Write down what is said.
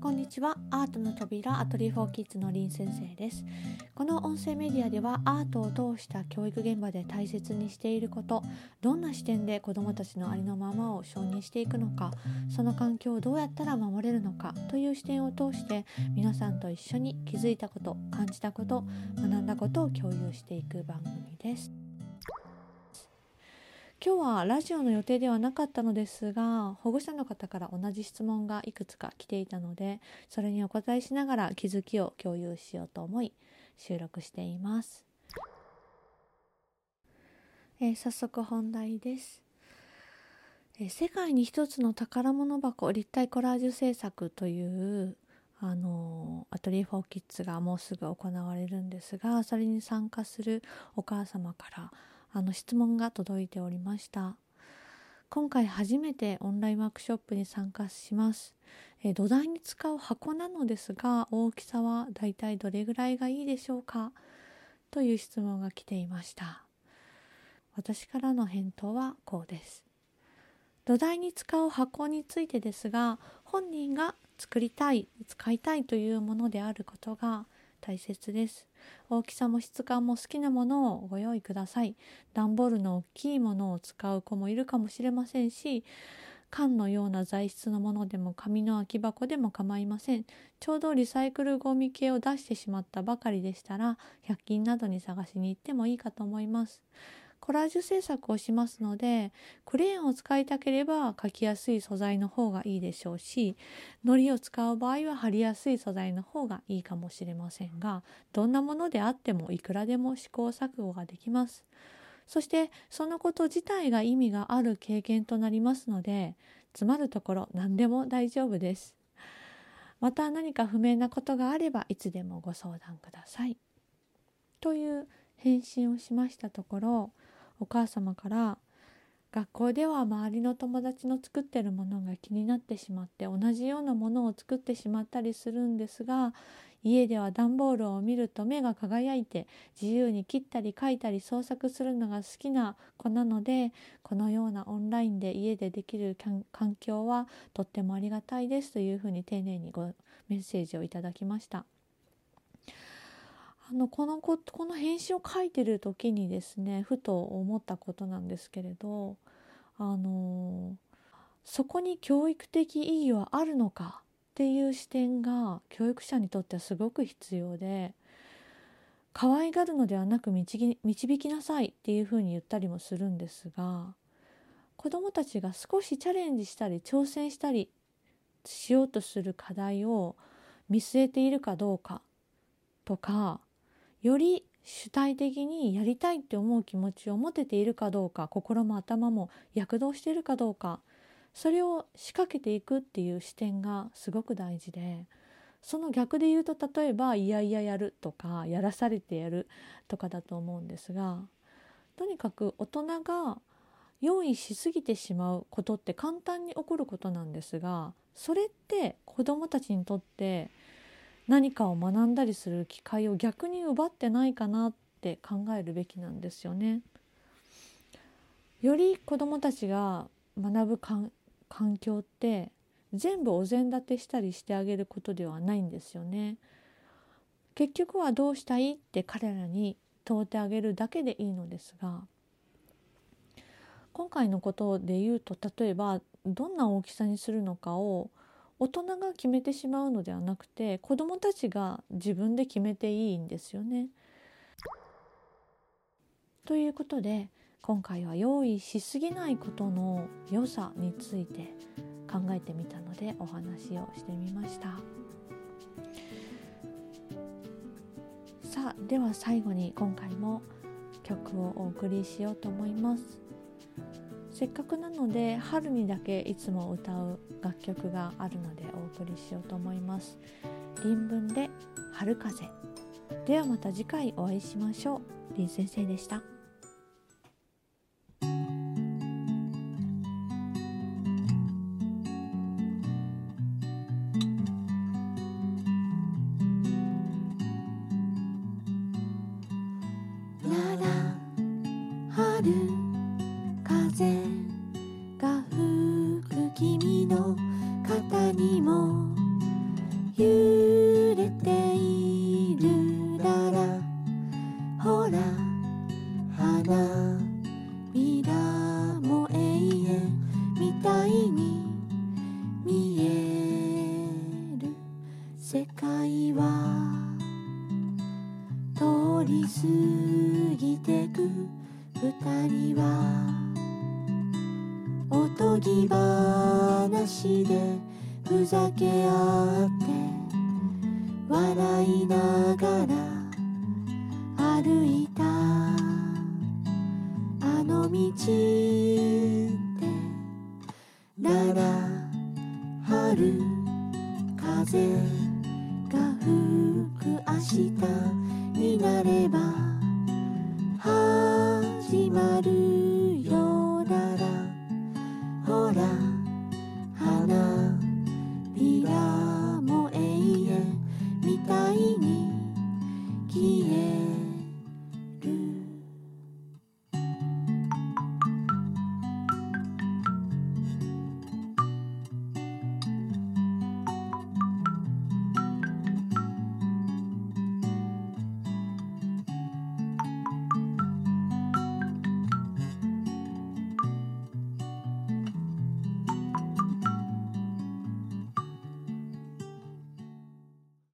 こんにちは。アートの扉アトリエフォーキッズの林先生です。この音声メディアではアートを通した教育現場で大切にしていることどんな視点で子どもたちのありのままを承認していくのかその環境をどうやったら守れるのかという視点を通して皆さんと一緒に気づいたこと感じたこと学んだことを共有していく番組です。今日はラジオの予定ではなかったのですが保護者の方から同じ質問がいくつか来ていたのでそれにお答えしながら気づきを共有しようと思い収録しています、えー、早速本題です、えー、世界に一つの宝物箱立体コラージュ制作というあのアトリエフォーキッズがもうすぐ行われるんですがそれに参加するお母様からあの質問が届いておりました。今回初めてオンラインワークショップに参加します、え土台に使う箱なのですが大きさはだいたいどれぐらいがいいでしょうか？という質問が来ていました。私からの返答はこうです。土台に使う箱についてですが本人が作りたい使いたいというものであることが大切です。大きさも質感も好きなものをご用意ください。段ボールの大きいものを使う子もいるかもしれませんし缶のような材質のものでも紙の空き箱でも構いません。ちょうどリサイクルゴミ系を出してしまったばかりでしたら100均などに探しに行ってもいいかと思います。コラージュ制作をしますのでクレーンを使いたければ描きやすい素材の方がいいでしょうし糊を使う場合は貼りやすい素材の方がいいかもしれませんがどんなものであってもいくらでも試行錯誤ができます。そしてそのこと自体が意味がある経験となりますので詰まるところ何でも大丈夫です。また何か不明なことがあればいつでもご相談ください。という返信をしましたところお母様から学校では周りの友達の作ってるものが気になってしまって同じようなものを作ってしまったりするんですが家では段ボールを見ると目が輝いて自由に切ったり書いたり創作するのが好きな子なのでこのようなオンラインで家でできる環境はとってもありがたいですというふうに丁寧にごメッセージをいただきました。あのこのここの編集を書いてる時にですねふと思ったことなんですけれどあのそこに教育的意義はあるのかっていう視点が教育者にとってはすごく必要で可愛がるのではなく導きなさいっていうふうに言ったりもするんですが子どもたちが少しチャレンジしたり挑戦したりしようとする課題を見据えているかどうかとかより主体的にやりたいって思う気持ちを持てているかどうか心も頭も躍動しているかどうかそれを仕掛けていくっていう視点がすごく大事でその逆で言うと例えばいやいややるとかやらされてやるとかだと思うんですがとにかく大人が用意しすぎてしまうことって簡単に起こることなんですがそれって子どもたちにとって何かを学んだりする機会を逆に奪ってないかなって考えるべきなんですよね。より子どもたちが学ぶ環境って全部お膳立てしたりしてあげることではないんですよね。結局はどうしたいって彼らに問うてあげるだけでいいのですが今回のことで言うと例えばどんな大きさにするのかを大人が決めてしまうのではなくて子どもたちが自分で決めていいんですよね。ということで今回は用意しすぎないことの良さについて考えてみたのでお話をしてみましたさあでは最後に今回も曲をお送りしようと思いますせっかくなので春にだけいつも歌う楽曲があるのでお送りしようと思います。林文で春風。ではまた次回お会いしましょう。林先生でした。花びらも永遠みたいに見える世界は通り過ぎてく二人は。おとぎ話でふざけ合って笑いながらちてなら春風が吹く明日になれば始まる